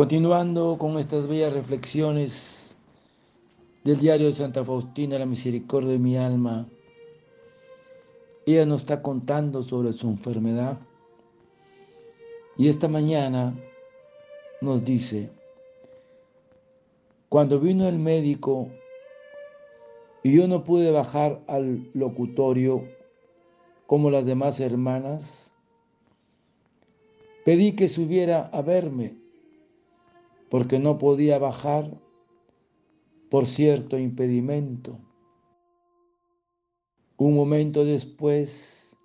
Continuando con estas bellas reflexiones del diario de Santa Faustina, la misericordia de mi alma, ella nos está contando sobre su enfermedad. Y esta mañana nos dice, cuando vino el médico y yo no pude bajar al locutorio como las demás hermanas, pedí que subiera a verme porque no podía bajar por cierto impedimento. Un momento después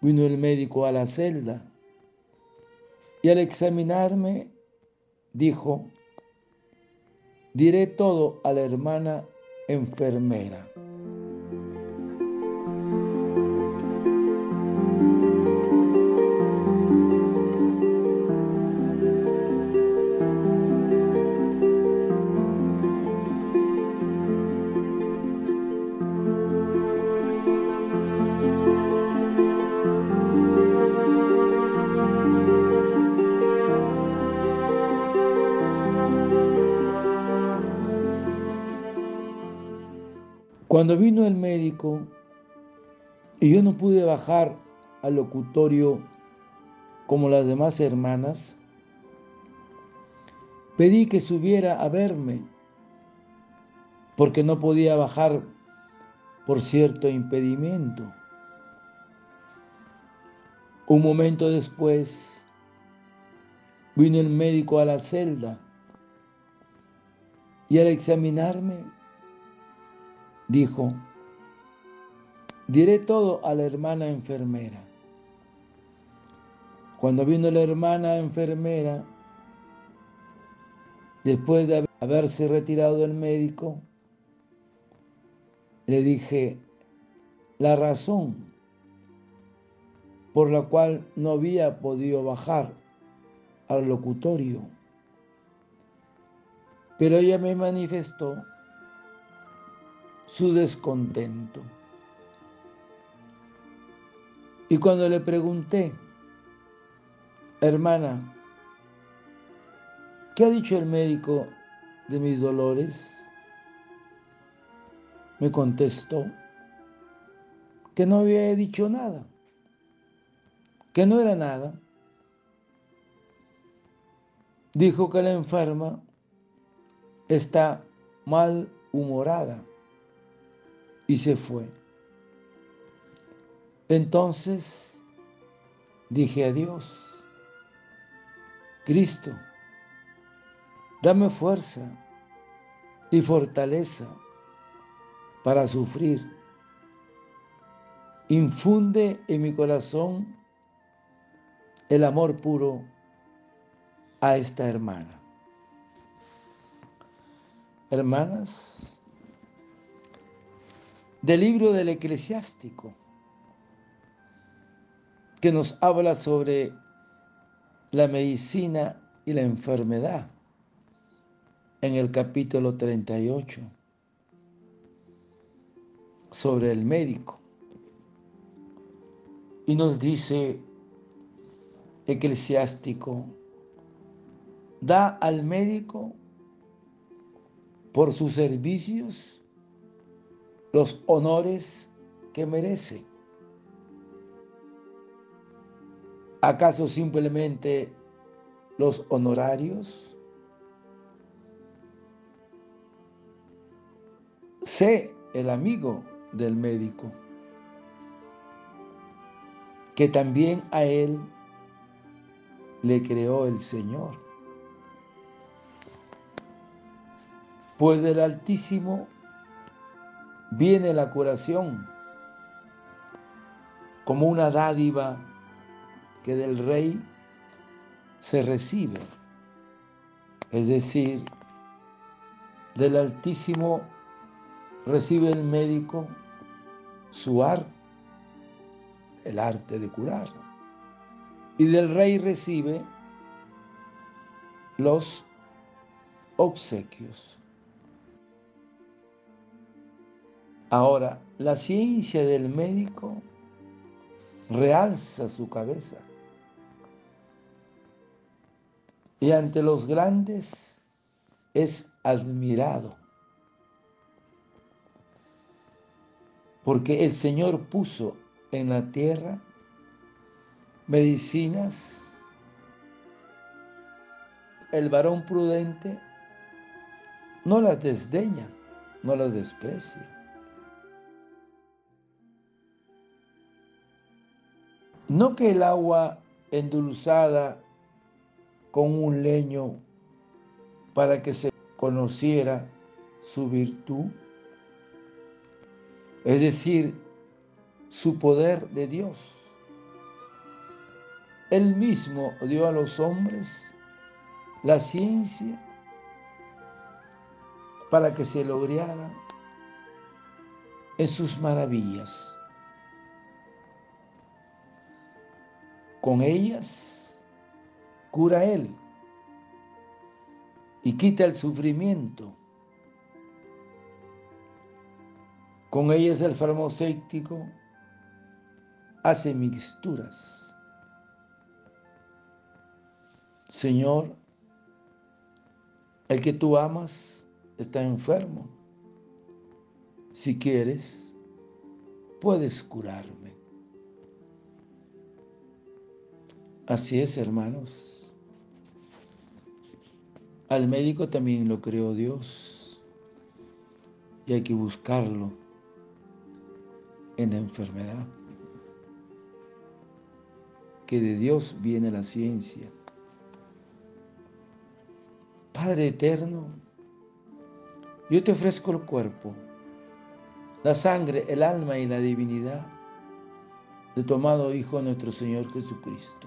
vino el médico a la celda y al examinarme dijo, diré todo a la hermana enfermera. Cuando vino el médico y yo no pude bajar al locutorio como las demás hermanas, pedí que subiera a verme porque no podía bajar por cierto impedimento. Un momento después vino el médico a la celda y al examinarme dijo, diré todo a la hermana enfermera. Cuando vino la hermana enfermera, después de haberse retirado del médico, le dije la razón por la cual no había podido bajar al locutorio. Pero ella me manifestó su descontento. Y cuando le pregunté, hermana, ¿qué ha dicho el médico de mis dolores? Me contestó que no había dicho nada, que no era nada. Dijo que la enferma está mal humorada y se fue. Entonces dije a Dios, Cristo, dame fuerza y fortaleza para sufrir. Infunde en mi corazón el amor puro a esta hermana. Hermanas, del libro del eclesiástico, que nos habla sobre la medicina y la enfermedad en el capítulo 38, sobre el médico. Y nos dice eclesiástico, da al médico por sus servicios los honores que merece. ¿Acaso simplemente los honorarios? Sé el amigo del médico, que también a él le creó el Señor. Pues del Altísimo viene la curación como una dádiva que del rey se recibe. Es decir, del Altísimo recibe el médico su arte, el arte de curar. Y del rey recibe los obsequios. Ahora, la ciencia del médico realza su cabeza. y ante los grandes es admirado. Porque el Señor puso en la tierra medicinas. El varón prudente no las desdeña, no las desprecia. No que el agua endulzada con un leño para que se conociera su virtud, es decir, su poder de Dios. Él mismo dio a los hombres la ciencia para que se lograra en sus maravillas. Con ellas cura Él y quita el sufrimiento. Con ellas el farmacéutico hace mixturas. Señor, el que tú amas está enfermo. Si quieres, puedes curarme. Así es, hermanos. Al médico también lo creó Dios y hay que buscarlo en la enfermedad. Que de Dios viene la ciencia. Padre eterno, yo te ofrezco el cuerpo, la sangre, el alma y la divinidad de tu amado Hijo nuestro Señor Jesucristo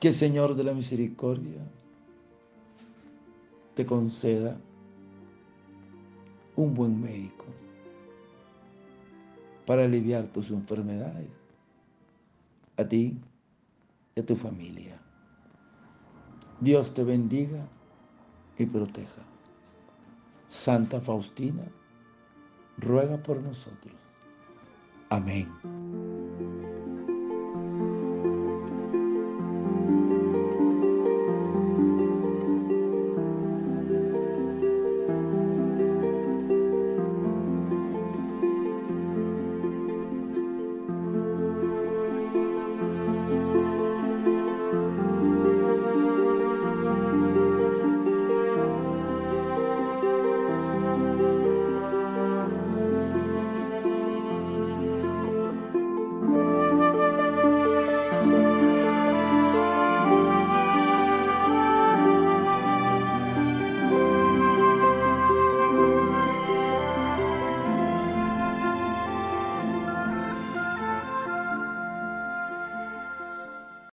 que el Señor de la Misericordia te conceda un buen médico para aliviar tus enfermedades, a ti y a tu familia. Dios te bendiga y proteja. Santa Faustina, ruega por nosotros. Amén.